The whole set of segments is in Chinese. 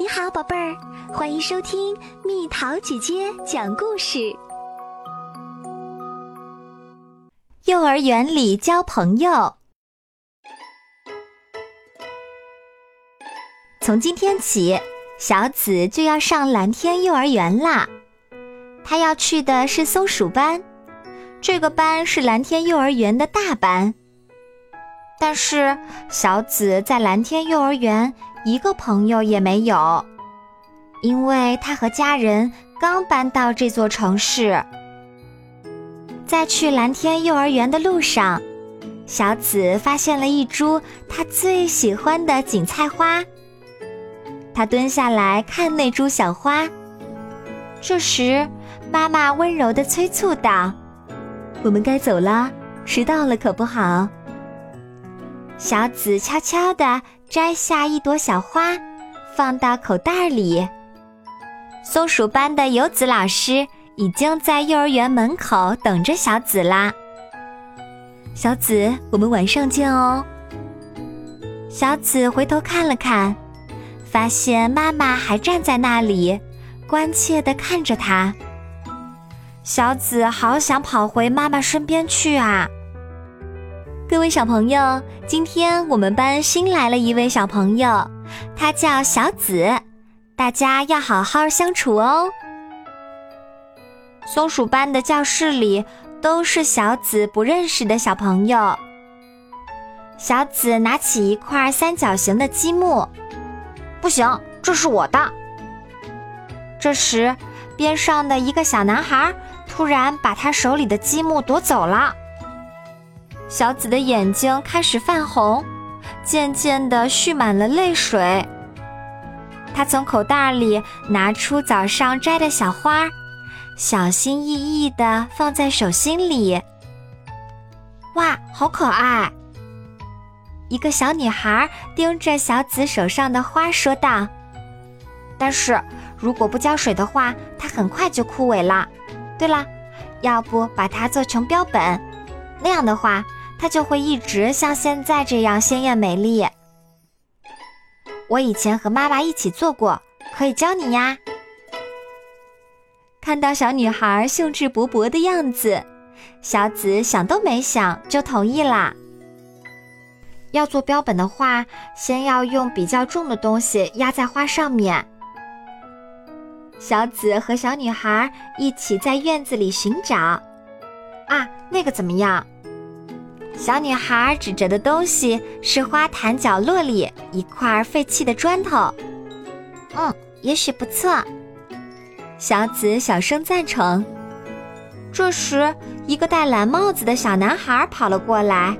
你好，宝贝儿，欢迎收听蜜桃姐姐讲故事。幼儿园里交朋友，从今天起，小紫就要上蓝天幼儿园啦。她要去的是松鼠班，这个班是蓝天幼儿园的大班。但是小紫在蓝天幼儿园。一个朋友也没有，因为她和家人刚搬到这座城市。在去蓝天幼儿园的路上，小紫发现了一株她最喜欢的锦菜花。她蹲下来看那株小花。这时，妈妈温柔地催促道：“我们该走了，迟到了可不好。”小紫悄悄地。摘下一朵小花，放到口袋里。松鼠班的游子老师已经在幼儿园门口等着小紫啦。小紫，我们晚上见哦。小紫回头看了看，发现妈妈还站在那里，关切地看着她。小紫好想跑回妈妈身边去啊！各位小朋友，今天我们班新来了一位小朋友，他叫小紫，大家要好好相处哦。松鼠班的教室里都是小紫不认识的小朋友。小紫拿起一块三角形的积木，不行，这是我的。这时，边上的一个小男孩突然把他手里的积木夺走了。小紫的眼睛开始泛红，渐渐地蓄满了泪水。她从口袋里拿出早上摘的小花，小心翼翼地放在手心里。哇，好可爱！一个小女孩盯着小紫手上的花说道：“但是如果不浇水的话，它很快就枯萎了。对了，要不把它做成标本，那样的话。”它就会一直像现在这样鲜艳美丽。我以前和妈妈一起做过，可以教你呀。看到小女孩兴致勃勃的样子，小紫想都没想就同意啦。要做标本的话，先要用比较重的东西压在花上面。小紫和小女孩一起在院子里寻找。啊，那个怎么样？小女孩指着的东西是花坛角落里一块废弃的砖头。嗯，也许不错。小紫小声赞成。这时，一个戴蓝帽子的小男孩跑了过来。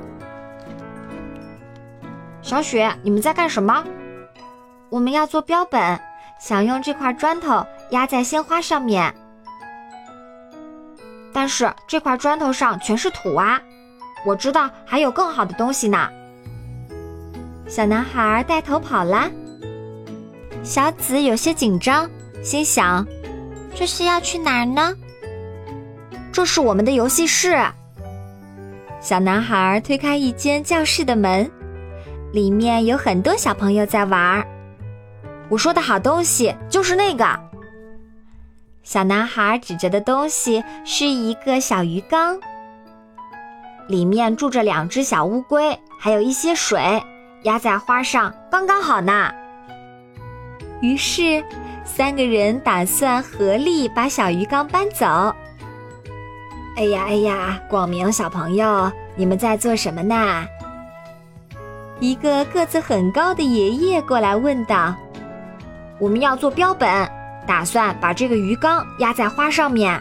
小雪，你们在干什么？我们要做标本，想用这块砖头压在鲜花上面。但是这块砖头上全是土啊。我知道还有更好的东西呢。小男孩带头跑了，小紫有些紧张，心想：这是要去哪儿呢？这是我们的游戏室。小男孩推开一间教室的门，里面有很多小朋友在玩。我说的好东西就是那个。小男孩指着的东西是一个小鱼缸。里面住着两只小乌龟，还有一些水，压在花上刚刚好呢。于是，三个人打算合力把小鱼缸搬走。哎呀哎呀，广明小朋友，你们在做什么呢？一个个子很高的爷爷过来问道：“我们要做标本，打算把这个鱼缸压在花上面。”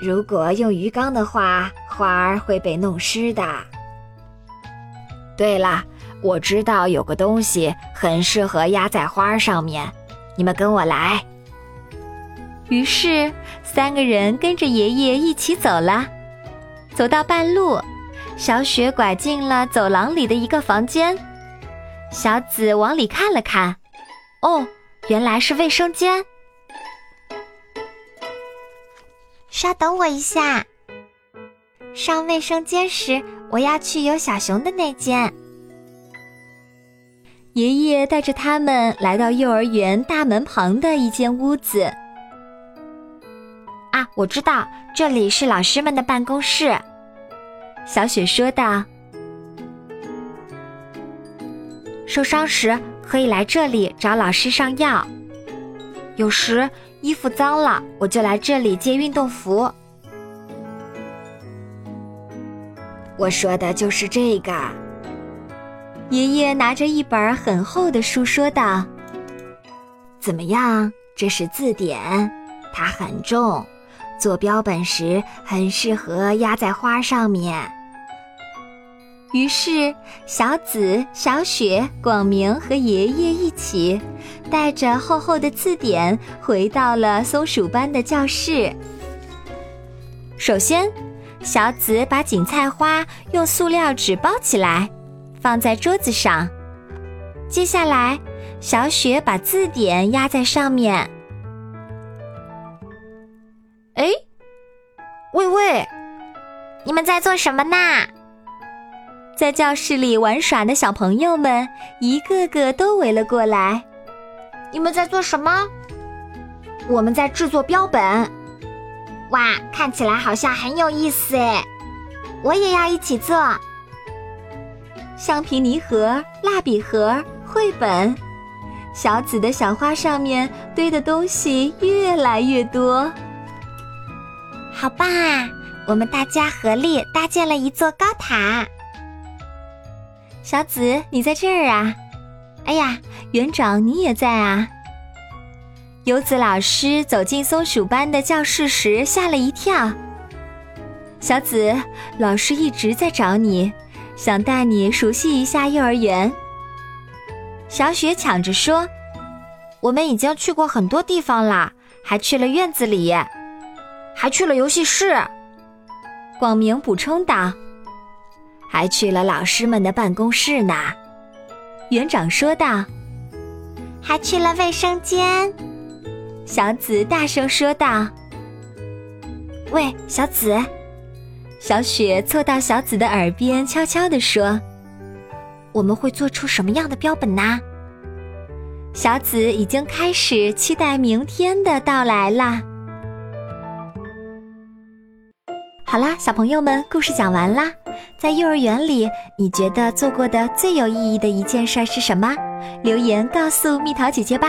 如果用鱼缸的话，花儿会被弄湿的。对了，我知道有个东西很适合压在花上面，你们跟我来。于是，三个人跟着爷爷一起走了。走到半路，小雪拐进了走廊里的一个房间。小紫往里看了看，哦，原来是卫生间。稍等我一下，上卫生间时我要去有小熊的那间。爷爷带着他们来到幼儿园大门旁的一间屋子。啊，我知道，这里是老师们的办公室。小雪说道：“受伤时可以来这里找老师上药。有时衣服脏了，我就来这里借运动服。”我说的就是这个。爷爷拿着一本很厚的书说道：“怎么样？这是字典，它很重。”做标本时很适合压在花上面。于是，小紫、小雪、广明和爷爷一起，带着厚厚的字典回到了松鼠班的教室。首先，小紫把锦菜花用塑料纸包起来，放在桌子上。接下来，小雪把字典压在上面。哎，喂喂，你们在做什么呢？在教室里玩耍的小朋友们一个个都围了过来。你们在做什么？我们在制作标本。哇，看起来好像很有意思哎！我也要一起做。橡皮泥盒、蜡笔盒、绘本，小紫的小花上面堆的东西越来越多。好棒啊！我们大家合力搭建了一座高塔。小紫，你在这儿啊？哎呀，园长你也在啊！游子老师走进松鼠班的教室时吓了一跳。小紫，老师一直在找你，想带你熟悉一下幼儿园。小雪抢着说：“我们已经去过很多地方了，还去了院子里。”还去了游戏室，广明补充道：“还去了老师们的办公室呢。”园长说道：“还去了卫生间。”小紫大声说道：“喂，小紫！”小雪凑到小紫的耳边悄悄地说：“我们会做出什么样的标本呢？”小紫已经开始期待明天的到来了。好啦，小朋友们，故事讲完啦。在幼儿园里，你觉得做过的最有意义的一件事是什么？留言告诉蜜桃姐姐吧。